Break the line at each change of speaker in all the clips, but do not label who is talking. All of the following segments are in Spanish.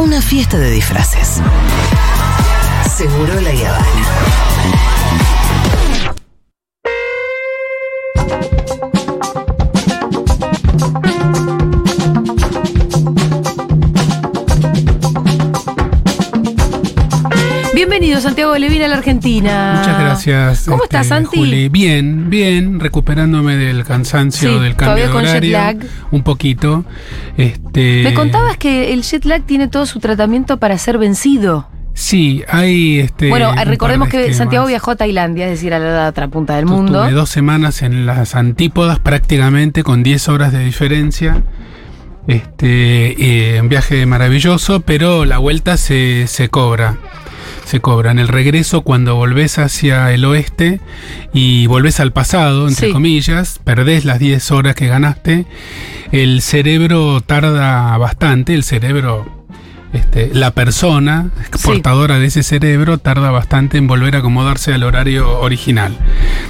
una fiesta de disfraces. Seguro la Habana.
Bienvenido Santiago Levina a la Argentina.
Muchas gracias.
¿Cómo
este,
estás, Santi?
Juli. Bien, bien, recuperándome del cansancio
Sí,
del cambio
todavía
de
con jet
horario.
lag.
Un poquito. Este,
Me contabas que el jet lag tiene todo su tratamiento para ser vencido.
Sí, hay este.
bueno, recordemos
de
que
esquemas.
Santiago viajó a Tailandia, es decir, a la otra punta del
Yo
mundo.
Estuve dos semanas en las antípodas prácticamente con 10 horas de diferencia. Este, eh, un viaje maravilloso, pero la vuelta se, se cobra. Se cobra. En el regreso, cuando volvés hacia el oeste y volvés al pasado, entre
Sí.
comillas, perdés las 10 horas que ganaste, el cerebro tarda bastante, el cerebro este, la persona
Sí.
portadora de ese cerebro tarda bastante en volver a acomodarse al horario original.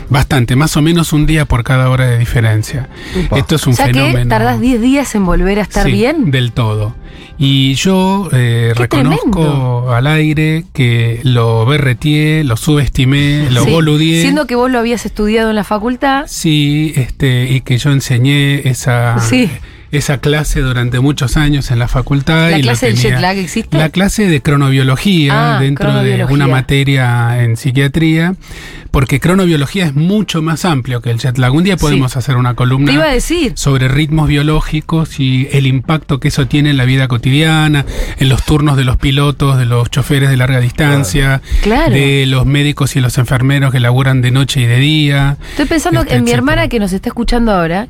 Bastante, más o menos un día por cada hora de diferencia. Esto es un
o sea
fenómeno.
que tardás 10 días en volver a estar
Sí,
bien.
Del todo. Y yo eh, reconozco
tremendo.
al aire que lo berretié, lo subestimé, lo
Sí.
boludié.
Siendo que vos lo habías estudiado en la facultad.
Sí, este, y que yo enseñé esa,
Sí.
Esa clase durante muchos años en la facultad.
¿La
y
clase del
tenía.
jet lag existe?
La clase de cronobiología
Ah,
dentro
cronobiología.
de una materia en psiquiatría, porque cronobiología es mucho más amplio que el jet lag. Un día
Sí.
podemos hacer una columna
iba a decir.
sobre ritmos biológicos y el impacto que eso tiene en la vida cotidiana, en los turnos de los pilotos, de los choferes de larga distancia,
Claro.
de los médicos y los enfermeros que laburan de noche y de día.
Estoy pensando
Este,
en mi
etcétera.
hermana que nos está escuchando ahora,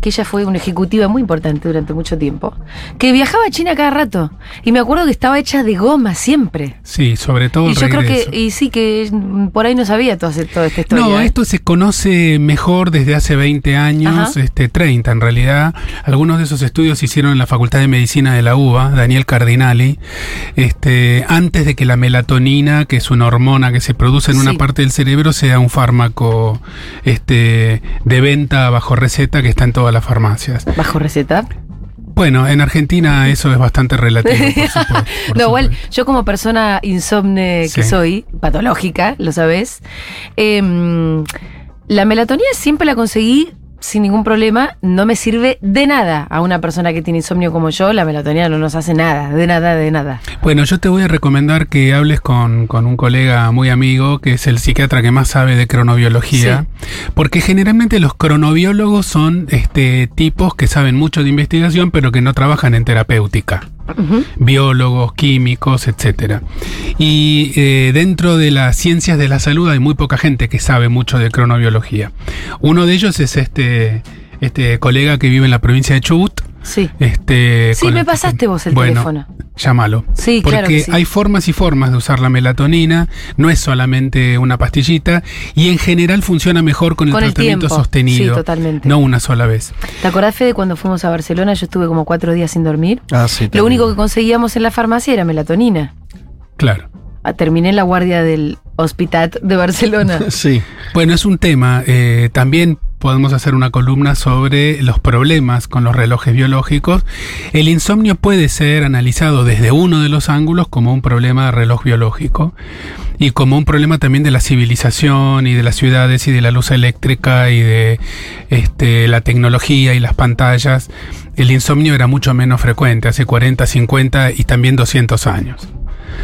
que ella fue una ejecutiva muy importante durante mucho tiempo, que viajaba a China cada rato. Y me acuerdo que estaba hecha de goma siempre.
Sí, sobre todo
Y
el
yo creo que, y sí, que por ahí no sabía toda, toda esta historia.
No,
¿eh?
esto se conoce mejor desde hace 20 años,
Ajá.
este 30 en realidad. Algunos de esos estudios se hicieron en la Facultad de Medicina de la UBA, Daniel Cardinali, este, antes de que la melatonina, que es una hormona que se produce en una
Sí.
parte del cerebro, sea un fármaco este, de venta bajo receta que está en todas las farmacias.
Bajo receta.
Bueno, en Argentina eso es bastante relativo. Por supuesto, por
no, igual, yo como persona insomne que
Sí.
soy, patológica, lo sabes, em, la melatonina siempre la conseguí sin ningún problema, no me sirve de nada a una persona que tiene insomnio como yo, la melatonina no nos hace nada, de nada, de nada.
Bueno, yo te voy a recomendar que hables con, con un colega muy amigo, que es el psiquiatra que más sabe de cronobiología, porque generalmente los cronobiólogos son este, tipos que saben mucho de investigación, pero que no trabajan en terapéutica. Biólogos, químicos, etcétera. Y eh, dentro de las ciencias de la salud hay muy poca gente que sabe mucho de cronobiología. Uno de ellos es este, este colega que vive en la provincia de Chubut.
Sí.
Este,
Sí, me pasaste vos el
bueno,
teléfono.
Llámalo.
Sí,
Porque
claro que sí.
hay formas y formas de usar la melatonina, no es solamente una pastillita y en general funciona mejor con el
Con el
tratamiento
tiempo.
sostenido.
Sí, totalmente.
No una sola vez.
¿Te acordás, Fede, cuando fuimos a Barcelona? Yo estuve como cuatro días sin dormir.
Ah, sí.
Lo único que conseguíamos en la farmacia era melatonina.
Claro.
Ah, Terminé en la guardia del Hospital de Barcelona.
Sí.
Bueno, es un tema. eh, también podemos hacer una columna sobre los problemas con los relojes biológicos. El insomnio puede ser analizado desde uno de los ángulos como un problema de reloj biológico y como un problema también de la civilización y de las ciudades y de la luz eléctrica y de este, la tecnología y las pantallas. El insomnio era mucho menos frecuente hace 40, 50 y también 200 años.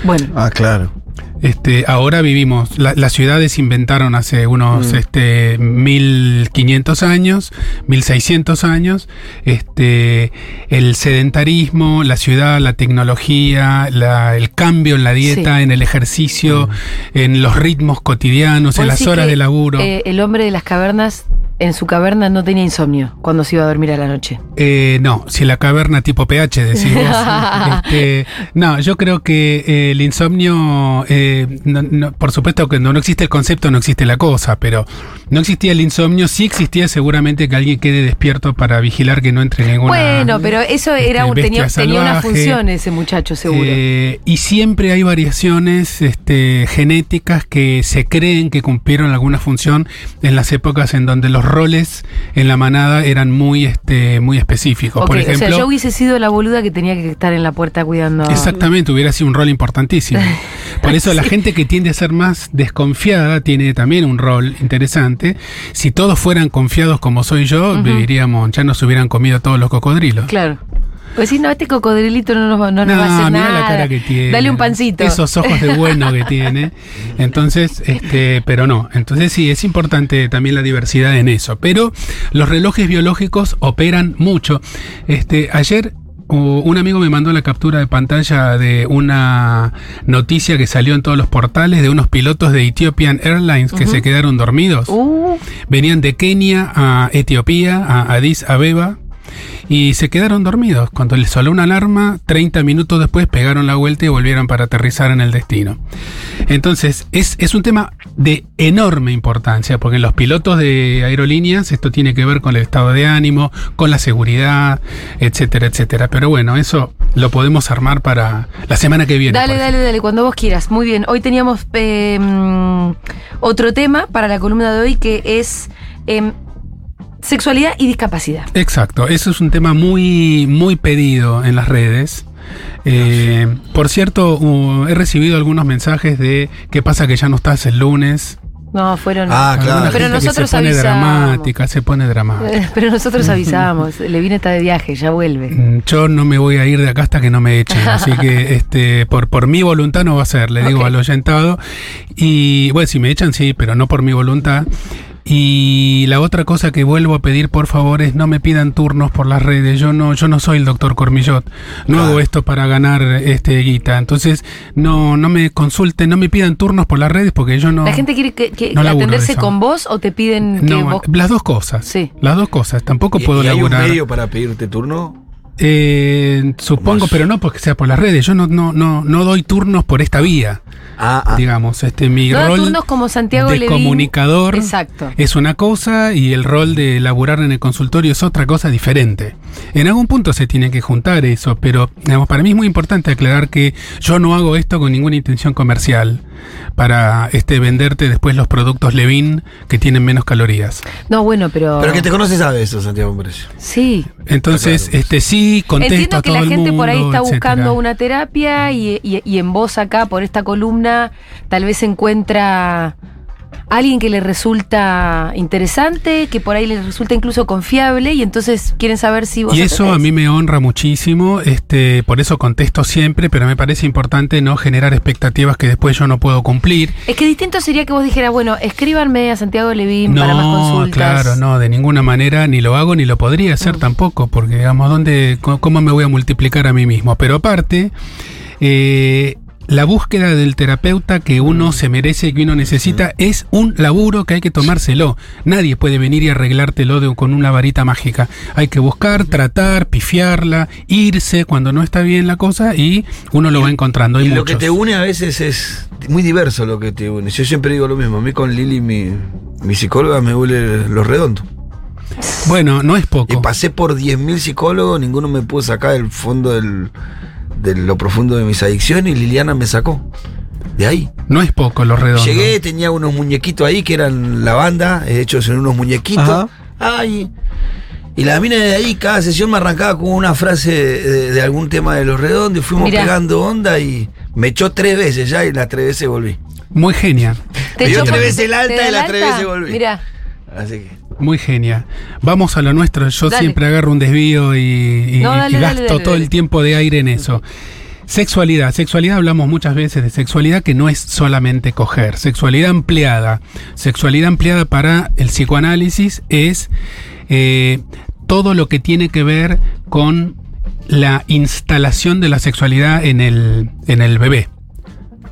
Bueno,
Ah, claro.
Este, ahora vivimos, la- las ciudades inventaron hace unos
Mm.
este, 1500 años, 1600 años, este, el sedentarismo, la ciudad, la tecnología, la- el cambio en la dieta,
Sí.
en el ejercicio, en los ritmos cotidianos, en las horas de laburo.
eh, el hombre de las cavernas, en su caverna no tenía insomnio cuando se iba a dormir a la noche.
Eh, no, si la caverna tipo pH decís vos. Este, no, yo creo que eh, el insomnio, eh, no- no- por supuesto que no, no existe el concepto, no existe la cosa, pero no existía el insomnio, sí existía seguramente que alguien quede despierto para vigilar que no entre ninguna.
Bueno, pero eso era
este,
tenía, tenía una función ese muchacho, seguro.
Eh, y siempre hay variaciones este, genéticas que se creen que cumplieron alguna función en las épocas en donde los roles en la manada eran muy, este, muy específicos. Por ejemplo,
o sea, yo hubiese sido la boluda que tenía que estar en la puerta cuidando.
Exactamente, hubiera sido un rol importantísimo. Por eso la gente que tiende a ser más desconfiada tiene también un rol interesante. Si todos fueran confiados como soy yo, viviríamos, ya nos hubieran comido todos los cocodrilos.
Claro. Pues sí, no, este cocodrilito no nos va, no nos va a hacer
mirá
nada.
la cara que tiene.
Dale un pancito.
Esos ojos de bueno que tiene. Entonces, este, pero no. Entonces sí, es importante también la diversidad en eso. Pero los relojes biológicos operan mucho. Este, ayer un amigo me mandó la captura de pantalla de una noticia que salió en todos los portales de unos pilotos de Ethiopian Airlines que se quedaron dormidos.
Uh,
Venían de Kenia a Etiopía, a Addis Abeba, y se quedaron dormidos. Cuando les sonó una alarma, 30 minutos después pegaron la vuelta y volvieron para aterrizar en el destino. Entonces, es, es un tema de enorme importancia, porque en los pilotos de aerolíneas esto tiene que ver con el estado de ánimo, con la seguridad, etcétera, etcétera. Pero bueno, eso lo podemos armar para la semana que viene.
dale,
por
dale, dale, cuando vos quieras. Muy bien. Hoy teníamos eh, mm, otro tema para la columna de hoy que es em, sexualidad y discapacidad.
Exacto, eso es un tema muy, muy pedido en las redes. Eh, por cierto, uh, he recibido algunos mensajes de qué pasa que ya no estás el lunes.
No, fueron.
Ah, claro.
Pero nosotros
se pone
avisamos.
dramática, se pone dramática.
Pero nosotros avisamos. Levine está de viaje, ya vuelve.
Mm, Yo no me voy a ir de acá hasta que no me echen, así que este, por, por mi voluntad no va a ser, le digo al oyentado. Y bueno, si me echan, sí, pero no por mi voluntad. Y la otra cosa que vuelvo a pedir, por favor, es no me pidan turnos por las redes. Yo no, yo no soy el doctor Cormillot. No hago esto para ganar este guita. Entonces, no, no me consulten, no me pidan turnos por las redes porque yo no.
¿La gente quiere que,
no
atenderse con vos o te piden que
no,
vos
las dos cosas.
Sí.
Las dos cosas. Tampoco
¿Y,
puedo
y hay un
laburar.
medio para pedirte turno?
Eh, supongo,
Más.
pero no porque sea por las redes. Yo no, no, no, no doy turnos por esta vía.
Ah, ah.
Digamos, este mi
No
rol
turnos como Santiago
de
Levín.
comunicador
Exacto.
es una cosa y el rol de laburar en el consultorio es otra cosa diferente. En algún punto se tiene que juntar eso, pero digamos, para mí es muy importante aclarar que yo no hago esto con ninguna intención comercial para este venderte después los productos Levin que tienen menos calorías.
No, bueno, pero.
Pero que te conoces sabe eso, Santiago Pérez.
Sí.
Entonces,
Claro.
este sí contesto
Entiendo
a
que
todo
la
el
gente por ahí está
etcétera.
buscando una terapia y, y- y en vos acá, por esta columna, tal vez encuentra alguien que le resulta interesante, que por ahí le resulta incluso confiable y entonces quieren saber si vos
Y eso a mí me honra muchísimo, este, por eso contesto siempre, pero me parece importante no generar expectativas que después yo no puedo cumplir.
Es que distinto sería que vos dijeras, bueno, escríbanme a Santiago Levín para más
No,
consultas.
claro, no, de ninguna manera ni lo hago ni lo podría hacer tampoco, porque digamos, ¿dónde, ¿cómo me voy a multiplicar a mí mismo? Pero aparte, eh, la búsqueda del terapeuta que uno se merece y que uno necesita es un laburo que hay que tomárselo. Nadie puede venir y arreglártelo de- con una varita mágica. Hay que buscar, tratar, pifiarla, irse cuando no está bien la cosa y uno lo va encontrando. Hay
y lo que te une a veces es muy diverso lo que te une. Yo siempre digo lo mismo. A mí con Lili, mi, mi psicóloga, me huele lo redondo.
Bueno, no es poco.
Y pasé por 10.000 psicólogos, ninguno me pudo sacar el fondo del, de lo profundo de mis adicciones y Liliana me sacó. De ahí.
No es poco lo redondo.
Llegué, tenía unos muñequitos ahí que eran la banda, hechos en unos muñequitos.
Ajá.
Ay. Y la mina de ahí, cada sesión me arrancaba con una frase de, de algún tema de los redondos y fuimos
Mirá.
pegando onda y me echó tres veces ya y las tres veces volví.
Muy genia.
Te
Me dio tres veces el alta y las tres veces volví.
Mirá,
Así que.
Muy genia. Vamos a lo nuestro. Yo
Dale.
siempre agarro un desvío y, y-
No, dale,
y
dale,
gasto
dale,
todo el tiempo de aire en eso. Sexualidad. Sexualidad hablamos muchas veces de sexualidad que no es solamente coger. Sexualidad ampliada. Sexualidad ampliada para el psicoanálisis es eh, todo lo que tiene que ver con la instalación de la sexualidad en el, en el bebé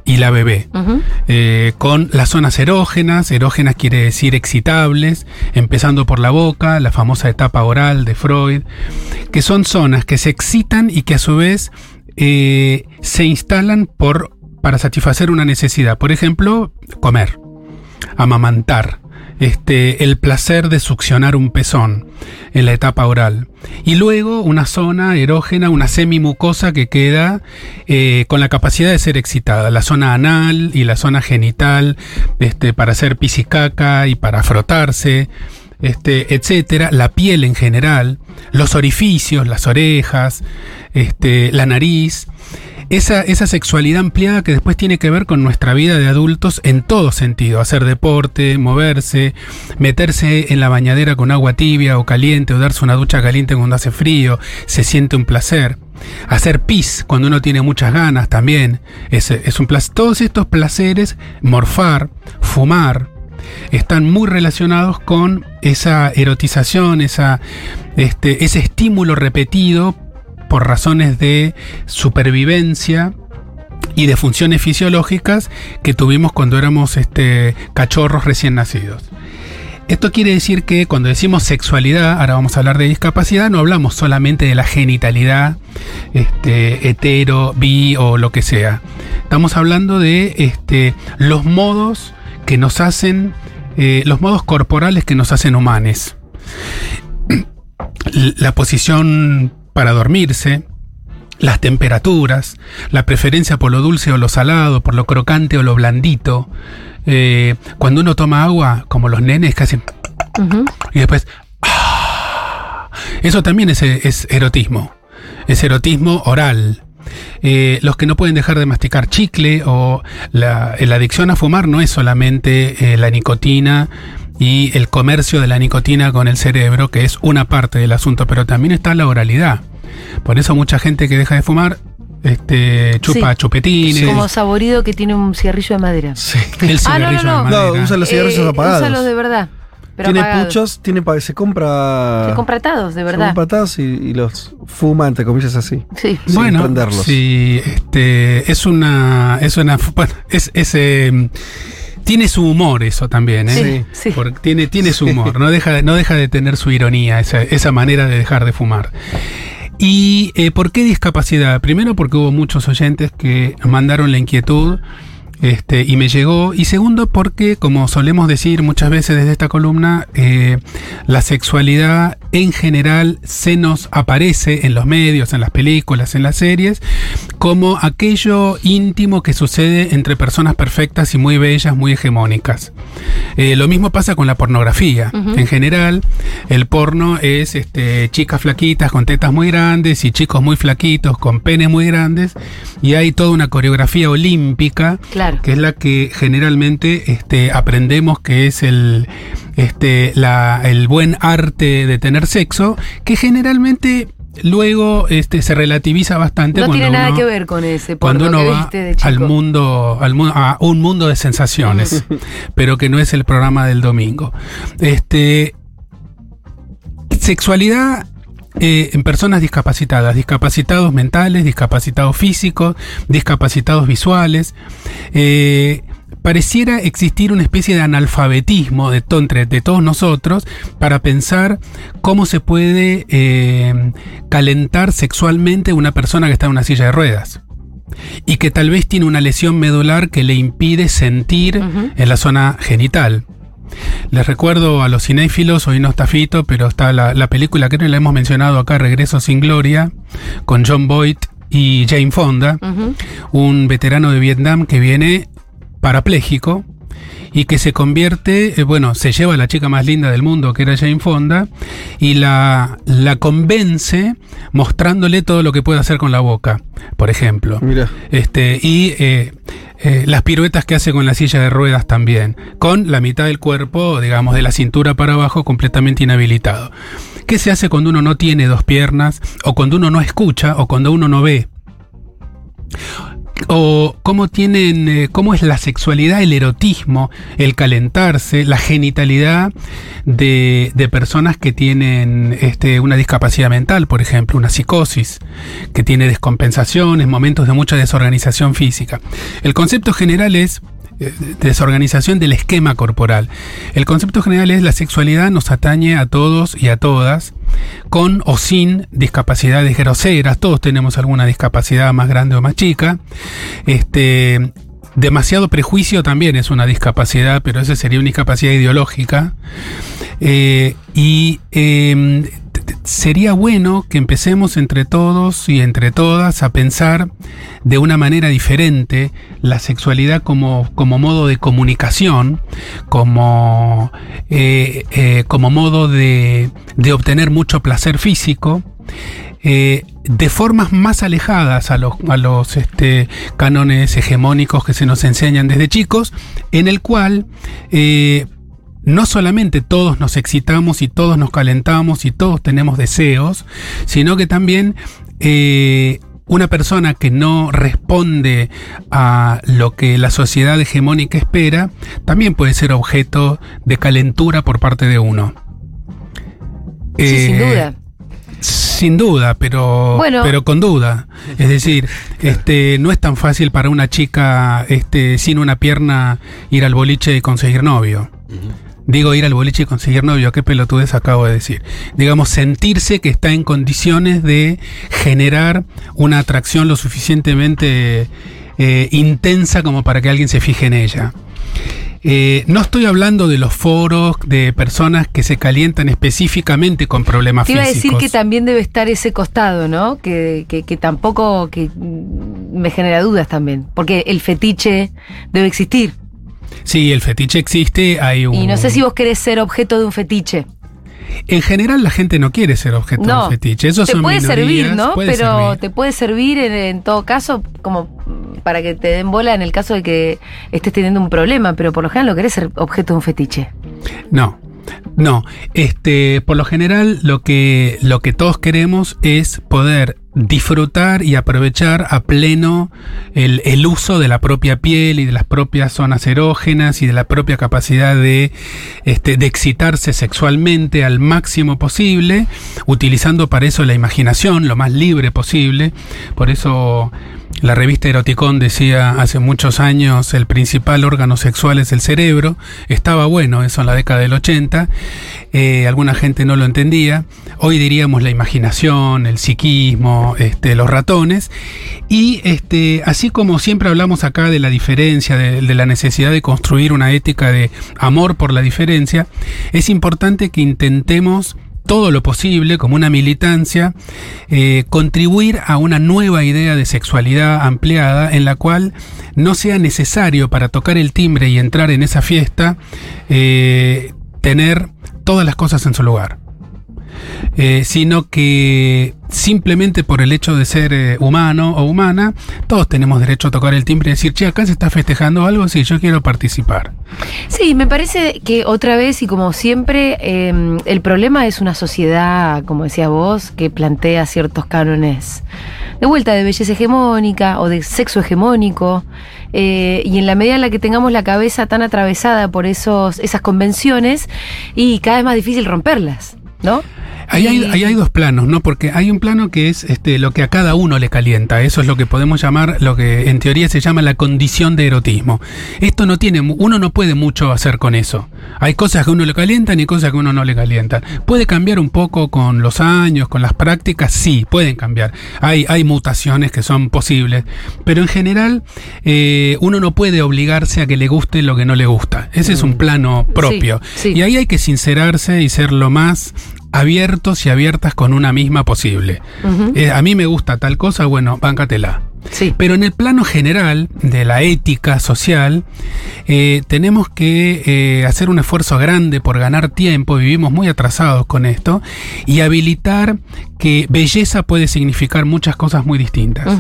y la bebé eh, con las zonas erógenas, erógenas quiere decir excitables, empezando por la boca, la famosa etapa oral de Freud, que son zonas que se excitan y que a su vez eh, se instalan por, para satisfacer una necesidad, por ejemplo, comer, amamantar. Este, el placer de succionar un pezón en la etapa oral. Y luego una zona erógena, una semimucosa que queda eh, con la capacidad de ser excitada, la zona anal y la zona genital, este, para hacer pisicaca y para frotarse este, etcétera, la piel en general, los orificios, las orejas, este, la nariz, esa, esa sexualidad ampliada que después tiene que ver con nuestra vida de adultos en todo sentido, hacer deporte, moverse, meterse en la bañadera con agua tibia o caliente o darse una ducha caliente cuando hace frío, se siente un placer. Hacer pis cuando uno tiene muchas ganas también es, es un placer. Todos estos placeres, morfar, fumar, están muy relacionados con esa erotización, esa, este, ese estímulo repetido por razones de supervivencia y de funciones fisiológicas que tuvimos cuando éramos este, cachorros recién nacidos. Esto quiere decir que cuando decimos sexualidad, ahora vamos a hablar de discapacidad, no hablamos solamente de la genitalidad, este, hetero, bi o lo que sea. Estamos hablando de este, los modos que nos hacen, eh, los modos corporales que nos hacen humanes. La posición para dormirse, las temperaturas, la preferencia por lo dulce o lo salado, por lo crocante o lo blandito. Eh, cuando uno toma agua, como los nenes que hacen... Y después... ¡ah! Eso también es, es erotismo. Es erotismo oral. Eh, los que no pueden dejar de masticar chicle o la, adicción a fumar no es solamente eh, la nicotina y el comercio de la nicotina con el cerebro, que es una parte del asunto, pero también está la oralidad. Por eso mucha gente que deja de fumar este, chupa chupetines.
Como saborido que tiene un cigarrillo de madera.
Sí. El
Ah, no, no,
cigarrillo
no.
de madera.
No, usa los cigarrillos
Eh,
apagados.
úsalos de verdad. Pero
tiene
apagados.
puchos, tiene pa- se compra.
Se compra atados, de
se
verdad.
compra atados y, y los fuma, entre comillas, así.
Sí.
sin
Bueno,
prenderlos.
sí, este, es una, es una, bueno, es, es, eh, tiene su humor eso también, ¿eh?
Sí, sí.
Porque tiene, tiene su humor, no deja, de- no deja de tener su ironía, esa, esa manera de dejar de fumar. ¿Y eh, por qué discapacidad? Primero porque hubo muchos oyentes que mandaron la inquietud este, y me llegó. Y segundo porque, como solemos decir muchas veces desde esta columna, eh, la sexualidad en general se nos aparece en los medios, en las películas, en las series, como aquello íntimo que sucede entre personas perfectas y muy bellas, muy hegemónicas. Eh, lo mismo pasa con la pornografía. En general, el porno es este, chicas flaquitas con tetas muy grandes y chicos muy flaquitos con penes muy grandes. Y hay toda una coreografía olímpica
Claro.
que es la que generalmente este, aprendemos que es el, este, la- el buen arte de tener sexo, que generalmente luego este, se relativiza bastante.
No tiene nada
uno-
que ver con ese
cuando uno va
de
al mundo, al mu- a un mundo de sensaciones, pero que no es el programa del domingo. Este, sexualidad eh, en personas discapacitadas, discapacitados mentales, discapacitados físicos, discapacitados visuales. eh, pareciera existir una especie de analfabetismo de, entre- de todos nosotros para pensar cómo se puede eh, calentar sexualmente una persona que está en una silla de ruedas y que tal vez tiene una lesión medular que le impide sentir en la zona genital. Les recuerdo a los cinéfilos, hoy no está Fito, pero está la, la película que no la hemos mencionado acá, Regreso sin Gloria, con John Boyd y Jane Fonda, un veterano de Vietnam que viene parapléjico y que se convierte, eh, bueno, se lleva a la chica más linda del mundo, que era Jane Fonda, y la, la convence mostrándole todo lo que puede hacer con la boca, por ejemplo.
Mira.
Este, y eh, eh, las piruetas que hace con la silla de ruedas también, con la mitad del cuerpo, digamos, de la cintura para abajo, completamente inhabilitado. ¿Qué se hace cuando uno no tiene dos piernas, o cuando uno no escucha, o cuando uno no ve? O cómo tienen, eh, cómo es la sexualidad, el erotismo, el calentarse, la genitalidad de, de personas que tienen este, una discapacidad mental, por ejemplo, una psicosis, que tiene descompensaciones, momentos de mucha desorganización física. El concepto general es desorganización del esquema corporal. El concepto general es la sexualidad nos atañe a todos y a todas, con o sin discapacidades groseras, todos tenemos alguna discapacidad más grande o más chica. Este, demasiado prejuicio también es una discapacidad, pero esa sería una discapacidad ideológica. Eh, y eh, t- sería bueno que empecemos entre todos y entre todas a pensar de una manera diferente la sexualidad como, como modo de comunicación, como, eh, eh, como modo de, de obtener mucho placer físico. eh, de formas más alejadas a los, a los este, cánones hegemónicos que se nos enseñan desde chicos, en el cual no solamente todos nos excitamos y todos nos calentamos y todos tenemos deseos, sino que también eh, una persona que no responde a lo que la sociedad hegemónica espera, también puede ser objeto de calentura por parte de uno.
Sí, sin
Eh,
duda.
Sin duda, pero,
Bueno.
pero con duda. Es decir, este, no es tan fácil para una chica este, sin una pierna ir al boliche y conseguir novio. Digo ir al boliche y conseguir novio, qué pelotudez acabo de decir. Digamos, sentirse que está en condiciones de generar una atracción lo suficientemente eh, intensa como para que alguien se fije en ella. Eh, no estoy hablando de los foros de personas que se calientan específicamente con problemas
Te iba a
físicos.
decir que también debe estar ese costado, ¿no? Que, que, que tampoco que me genera dudas también. Porque el fetiche debe existir.
Sí, el fetiche existe, hay un...
Y no sé si vos querés ser objeto de un fetiche.
En general la gente no quiere ser objeto de un fetiche. Esos
te
son
puede
minorías,
servir, ¿no?
puede
Pero
servir.
te puede servir en, en todo caso como para que te den bola en el caso de que estés teniendo un problema, pero por lo general no querés ser objeto de un fetiche.
No. No, este, por lo general lo que, lo que todos queremos es poder disfrutar y aprovechar a pleno el, el uso de la propia piel y de las propias zonas erógenas y de la propia capacidad de, este, de excitarse sexualmente al máximo posible, utilizando para eso la imaginación lo más libre posible. Por eso la revista Eroticón decía hace muchos años el principal órgano sexual es el cerebro. Estaba bueno eso en la década del 80. Eh, alguna gente no lo entendía. Hoy diríamos la imaginación, el psiquismo, este, los ratones. Y este, así como siempre hablamos acá de la diferencia, de, de la necesidad de construir una ética de amor por la diferencia, es importante que intentemos todo lo posible, como una militancia, eh, contribuir a una nueva idea de sexualidad ampliada en la cual no sea necesario para tocar el timbre y entrar en esa fiesta eh, tener todas las cosas en su lugar. Eh, sino que simplemente por el hecho de ser humano o humana, todos tenemos derecho a tocar el timbre y decir, che, acá se está festejando algo, sí, yo quiero participar.
Sí, me parece que otra vez y como siempre, eh, el problema es una sociedad, como decías vos, que plantea ciertos cánones de vuelta de belleza hegemónica o de sexo hegemónico. eh, y en la medida en la que tengamos la cabeza tan atravesada por esos, esas convenciones, y cada vez más difícil romperlas, ¿no?
Ahí hay, ahí hay dos planos, ¿no? Porque hay un plano que es este, lo que a cada uno le calienta. Eso es lo que podemos llamar, lo que en teoría se llama la condición de erotismo. Esto no tiene, uno no puede mucho hacer con eso. Hay cosas que a uno le calientan y cosas que a uno no le calientan. Puede cambiar un poco con los años, con las prácticas, sí, pueden cambiar. Hay, hay mutaciones que son posibles. Pero en general, eh, uno no puede obligarse a que le guste lo que no le gusta. Ese es un plano propio.
sí.
Y ahí hay que sincerarse y ser lo más abiertos y abiertas con una misma posible. Eh, a mí me gusta tal cosa, bueno, báncatela.
Sí.
Pero en el plano general de la ética social, eh, tenemos que eh, hacer un esfuerzo grande por ganar tiempo, vivimos muy atrasados con esto, y habilitar que belleza puede significar muchas cosas muy distintas.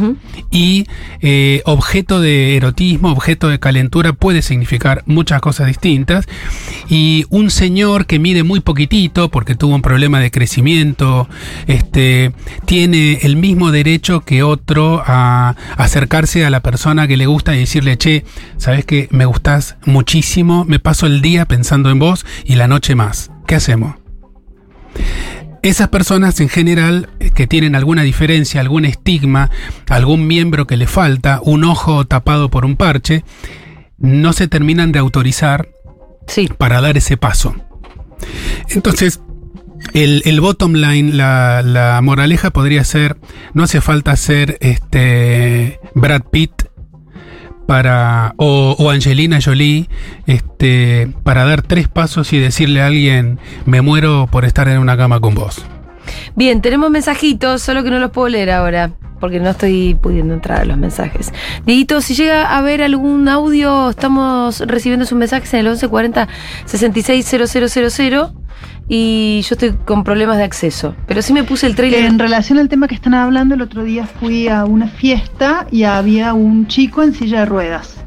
Y eh, objeto de erotismo, objeto de calentura puede significar muchas cosas distintas. Y un señor que mide muy poquitito porque tuvo un problema de crecimiento, este, tiene el mismo derecho que otro a acercarse a la persona que le gusta y decirle, che, sabes que me gustás muchísimo, me paso el día pensando en vos y la noche más. ¿Qué hacemos? Esas personas en general eh, que tienen alguna diferencia, algún estigma, algún miembro que le falta, un ojo tapado por un parche, no se terminan de autorizar
Sí.
para dar ese paso. Entonces, el, el bottom line, la, la moraleja podría ser, no hace falta ser este Brad Pitt para o, Angelina Jolie este para dar tres pasos y decirle a alguien me muero por estar en una cama con vos.
Bien, tenemos mensajitos, solo que no los puedo leer ahora, porque no estoy pudiendo entrar a los mensajes. Dieguito, si llega a haber algún audio, estamos recibiendo sus mensajes en el 1140 660000 y yo estoy con problemas de acceso. Pero sí me puse el trailer.
En relación al tema que están hablando, el otro día fui a una fiesta y había un chico en silla de ruedas.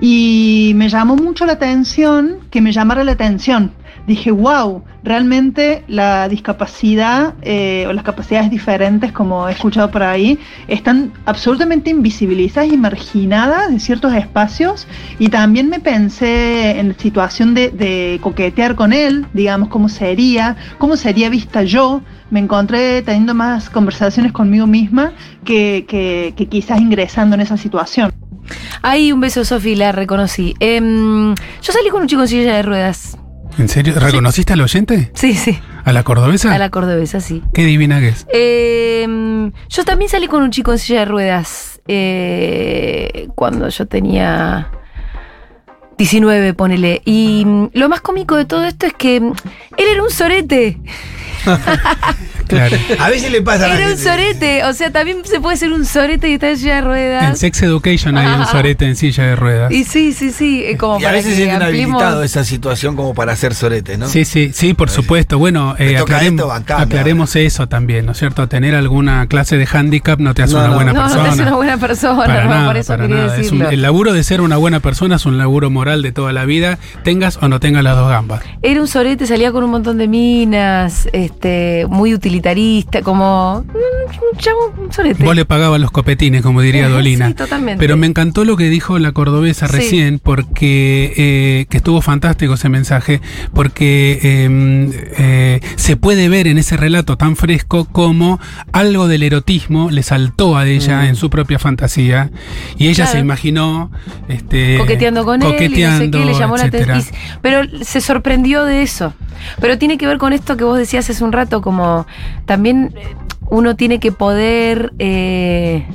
Y me llamó mucho la atención que me llamara la atención. Dije, wow, realmente la discapacidad eh, o las capacidades diferentes, como he escuchado por ahí, están absolutamente invisibilizadas y marginadas de ciertos espacios. Y también me pensé en la situación de, coquetear con él, digamos, cómo sería, cómo sería vista yo. Me encontré teniendo más conversaciones conmigo misma que, que, quizás ingresando en esa situación.
Ahí un beso, Sofi, la reconocí. Em, yo salí con un chico en silla de ruedas.
¿En serio? ¿Reconociste al oyente?
Sí, sí,
¿A la cordobesa?
a la cordobesa, sí.
Qué divina que es.
Em, yo también salí con un chico en silla de ruedas eh, cuando yo tenía 19, ponele. Y mm, lo más cómico de todo esto es que mm, él era un sorete.
Claro.
A veces le pasa
Era un sorete. O sea, también se puede ser un sorete y estar en silla de
En
ruedas.
Sex Education hay un sorete en silla de ruedas.
Y sí, sí, sí. Como
Y a veces
ampliemos-
habilitado esa situación como para hacer sorete, ¿no?
Sí, sí, sí, por supuesto. Bueno, eh, aclarem-
bancame
aclaremos eso también, ¿no es cierto? Tener alguna clase de handicap no te hace
No,
una
no.
buena
No, no
persona.
es una buena persona,
Para
no,
nada,
por eso
para
quería
nada. Es un- el laburo de ser una buena persona es un laburo moral de toda la vida, tengas o no tengas las dos gambas.
Era un sorete, salía con un montón de minas, este, muy utilitarista, como mm, un chavo, un sorete.
Vos le pagabas los copetines, como diría Dolina.
sí, totalmente.
Pero me encantó lo que dijo la cordobesa
Sí.
recién, porque eh, que estuvo fantástico ese mensaje, porque eh, eh, se puede ver en ese relato tan fresco como algo del erotismo le saltó a ella en su propia fantasía y ella
Claro.
se imaginó este,
coqueteando con y no sé qué, le llamó la atención. Pero se sorprendió de eso. Pero tiene que ver con esto que vos decías hace un rato, como también eh, uno tiene que poder eh,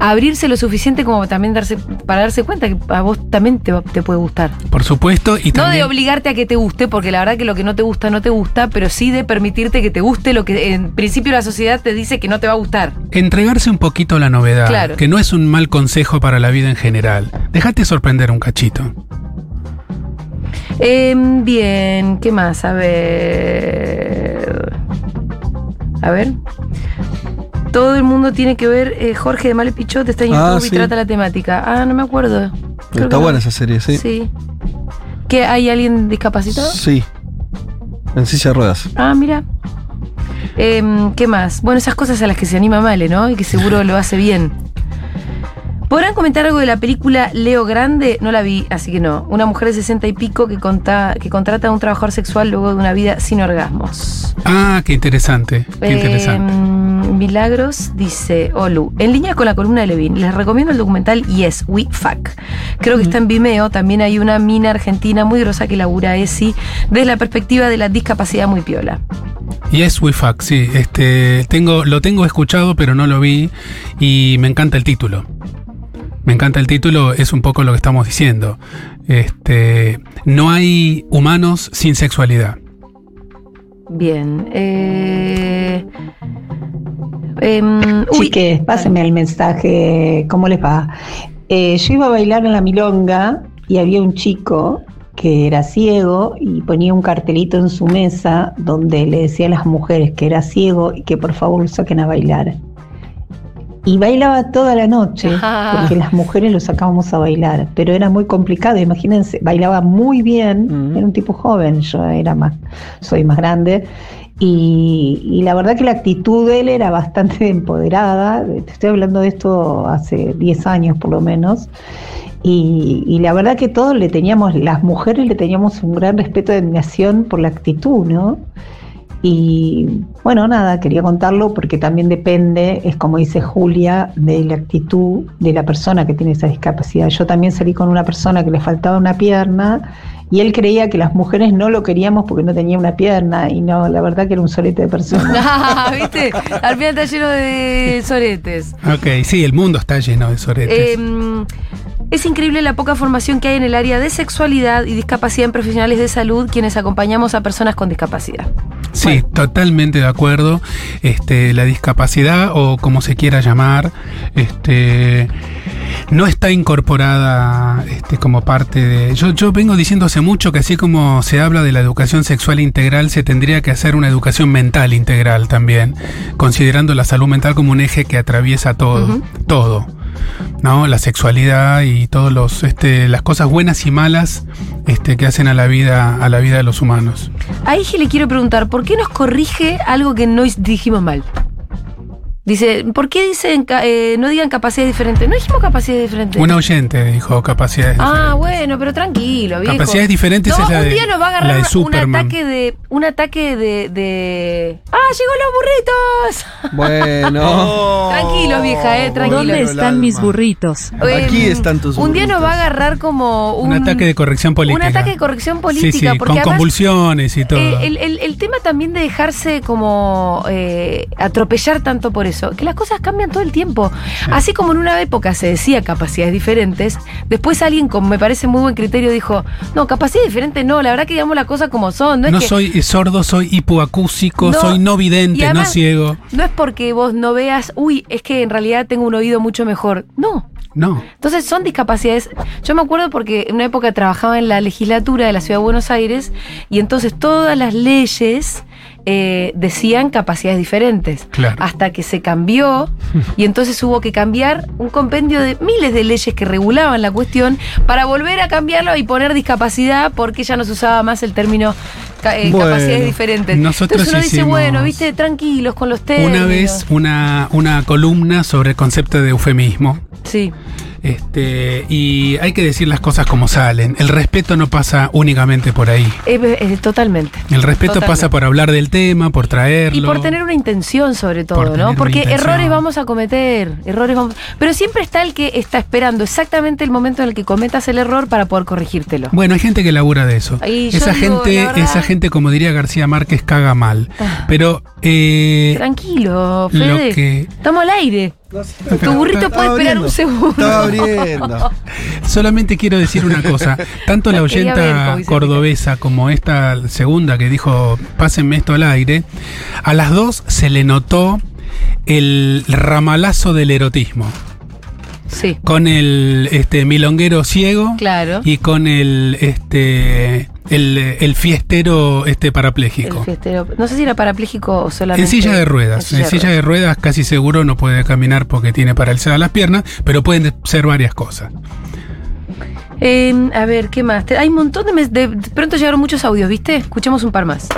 abrirse lo suficiente como también darse para darse cuenta que a vos también te, puede gustar.
Por supuesto, y
No de obligarte a que te guste, porque la verdad que lo que no te gusta no te gusta, pero sí de permitirte que te guste lo que en principio la sociedad te dice que no te va a gustar.
entregarse un poquito a la novedad,
Claro.
que no es un mal consejo para la vida en general. Déjate sorprender un cachito.
Em, bien, ¿qué más? A ver. A ver. Todo el mundo tiene que ver. eh, Jorge de Male Pichot está en
Ah,
YouTube y trata la temática. Ah, no me acuerdo. Creo
Está
no.
buena esa serie, sí.
Sí. ¿Que hay alguien discapacitado?
Sí. En silla de ruedas.
Ah, mira. Em, ¿Qué más? Bueno, esas cosas a las que se anima Male, ¿no? Y que seguro lo hace bien. ¿Podrán comentar algo de la película Leo Grande? No la vi, así que no. Una mujer de 60 y pico que, conta- que contrata a un trabajador sexual luego de una vida sin orgasmos.
Ah, qué interesante, qué interesante.
Em, Milagros dice, Olu, en línea con la columna de Levin, les recomiendo el documental Yes, We Fuck. Creo que está en Vimeo, también hay una mina argentina muy grosa que labura ESI desde la perspectiva de la discapacidad muy piola.
Yes, we fuck, sí. Este, tengo, lo tengo escuchado, pero no lo vi y me encanta el título. Me encanta el título, es un poco lo que estamos diciendo. Este, no hay humanos sin sexualidad.
Bien. Eh, uy,
Chiques, pásenme el mensaje, ¿cómo les va? Eh, yo iba a bailar en la milonga y había un chico que era ciego y ponía un cartelito en su mesa donde le decía a las mujeres que era ciego y que por favor lo saquen a bailar. Y bailaba toda la noche,
Ah.
porque las mujeres lo sacábamos a bailar, pero era muy complicado, imagínense, bailaba muy bien,
Mm.
era un tipo joven, yo era más, soy más grande, y, y la verdad que la actitud de él era bastante empoderada, te estoy hablando de esto hace 10 años por lo menos, y, y la verdad que todos le teníamos, las mujeres le teníamos un gran respeto y admiración por la actitud, ¿no? Y bueno, nada, quería contarlo porque también depende, es como dice Julia, de la actitud de la persona que tiene esa discapacidad. Yo también salí con una persona que le faltaba una pierna y él creía que las mujeres no lo queríamos porque no tenía una pierna y no, la verdad que era un solete de persona.
Ah, ¿Viste? Al final está lleno de soretes.
Ok, sí, el mundo está lleno de soretes.
Em, Es increíble la poca formación que hay en el área de sexualidad y discapacidad en profesionales de salud quienes acompañamos a personas con discapacidad.
Sí, totalmente de acuerdo. Este, la discapacidad, o como se quiera llamar, este, no está incorporada este, como parte de. Yo, yo vengo diciendo hace mucho que así como se habla de la educación sexual integral, se tendría que hacer una educación mental integral también, considerando la salud mental como un eje que atraviesa todo, todo. ¿No? La sexualidad y todos los este, las cosas buenas y malas este, que hacen a la vida, a la vida de los humanos.
A Ige le quiero preguntar, ¿por qué nos corrige algo que no dijimos mal? Dice, ¿por qué dicen ca- eh, no digan capacidad diferente? No dijimos capacidad diferente.
Un oyente dijo capacidades.
Ah,
diferentes.
bueno, pero tranquilo, viejo.
Capacidades diferentes
No,
es la
un
de-
día nos va a agarrar
de
un- ataque de. Un ataque de. de- ¡Ah, llegó los burritos!
Bueno.
Tranquilo, vieja, eh, tranquilo.
¿Dónde están mis burritos?
Aquí
Em,
están tus
Un día nos
burritos.
va a agarrar como un.
Un ataque de corrección política.
Un ataque de corrección política.
Sí, sí,
porque
con
además,
convulsiones y todo.
eh, el, el- el tema también de dejarse como eh, atropellar tanto por eso, que las cosas cambian todo el tiempo. Así como en una época se decía capacidades diferentes, después alguien con me parece muy buen criterio dijo, no, capacidad diferente no, la verdad que digamos las cosas como son. No,
no
es que,
soy sordo, soy hipoacúsico,
No,
soy no vidente,
además-
no ciego.
no es porque vos no veas, uy, es que en realidad tengo un oído mucho mejor. No,
No.
Entonces son discapacidades. Yo me acuerdo porque en una época trabajaba en la legislatura de la ciudad de Buenos Aires y entonces todas las leyes eh, decían capacidades diferentes.
Claro.
Hasta que se cambió y entonces hubo que cambiar un compendio de miles de leyes que regulaban la cuestión para volver a cambiarlo y poner discapacidad porque ya no se usaba más el término ca- eh,
Bueno,
capacidades diferentes.
nosotros
entonces uno dice, bueno, viste, tranquilos con los términos.
Una vez una, una columna sobre el concepto de eufemismo.
Sí.
Este, y hay que decir las cosas como salen. El respeto no pasa únicamente por ahí.
Eh, eh, totalmente.
El respeto
Totalmente.
pasa por hablar del tema, por traerlo.
Y por tener una intención sobre todo, ¿no? Porque errores vamos a cometer, errores vamos... Pero siempre está el que está esperando exactamente el momento en el que cometas el error para poder corregírtelo.
Bueno, hay gente que labura de eso. Esa
digo,
gente,
verdad-
esa gente, como diría García Márquez, caga mal.
Ah.
Pero eh,
Tranquilo,
lo
Fede.
que
Estamos al aire. Tu burrito puede esperar
abriendo.
un segundo.
Estaba abriendo.
solamente quiero decir una cosa. Tanto la oyenta cordobesa como esta segunda que dijo, pásenme esto al aire, a las dos se le notó el ramalazo del erotismo.
Sí,
Con el este milonguero ciego
claro.
y con el este el, el fiestero este
El
parapléjico.
fiestero. No sé si era parapléjico o solamente.
En silla de ruedas. En silla de ruedas casi seguro no puede caminar porque tiene paralizadas las piernas, pero pueden ser varias cosas.
Eh, a ver, ¿qué más? Hay un montón de, mes- de... de Pronto llegaron muchos audios, ¿viste? Escuchemos un par más.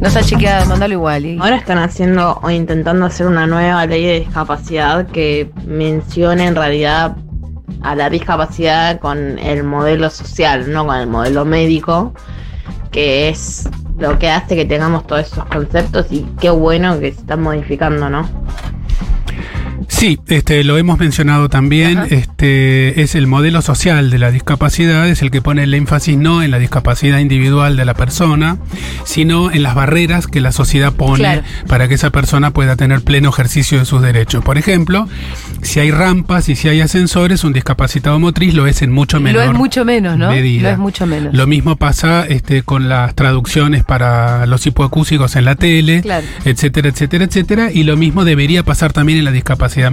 No está chequeada, mandalo igual. y-
Ahora están haciendo o intentando hacer una nueva ley de discapacidad que mencione en realidad a la discapacidad con el modelo social, no con el modelo médico, que es lo que hace que tengamos todos esos conceptos y qué bueno que se están modificando, ¿no?
Sí, este, lo hemos mencionado también.
Ajá.
Este es el modelo social de la discapacidad, es el que pone el énfasis no en la discapacidad individual de la persona, sino en las barreras que la sociedad pone
Claro.
para que esa persona pueda tener pleno ejercicio de sus derechos. Por ejemplo, si hay rampas y si hay ascensores, un discapacitado motriz lo es en mucho
Lo
menor.
es mucho menos, ¿no?
medida.
Lo es mucho menos.
Lo mismo pasa este, con las traducciones para los hipoacúsicos en la tele,
Claro.
etcétera, etcétera, etcétera. Y lo mismo debería pasar también en la discapacidad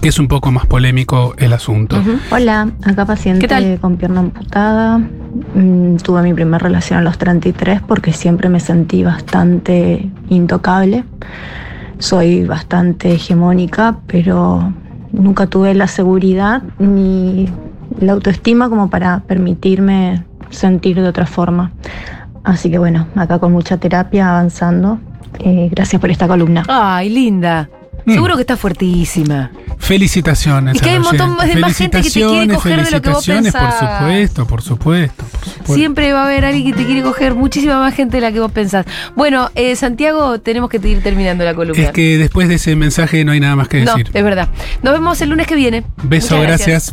que es un poco más polémico el asunto.
Hola, acá paciente
¿Qué tal?
con pierna amputada. Mm, tuve mi primera relación a los 33 porque siempre me sentí bastante intocable. Soy bastante hegemónica, pero nunca tuve la seguridad ni la autoestima como para permitirme sentir de otra forma. Así que bueno, acá con mucha terapia avanzando. Eh, gracias por esta columna.
Ay, linda.
Mm.
Seguro que está fuertísima.
Felicitaciones.
Y que hay un montón de más gente que te quiere coger de lo que vos
por
pensás.
supuesto, por supuesto, por supuesto.
Siempre va a haber alguien que te quiere coger muchísima más gente de la que vos pensás. Bueno, eh, Santiago, tenemos que ir terminando la columna.
Es que después de ese mensaje no hay nada más que
no,
decir.
es verdad. Nos vemos el lunes que viene.
Beso,
Muchas
gracias.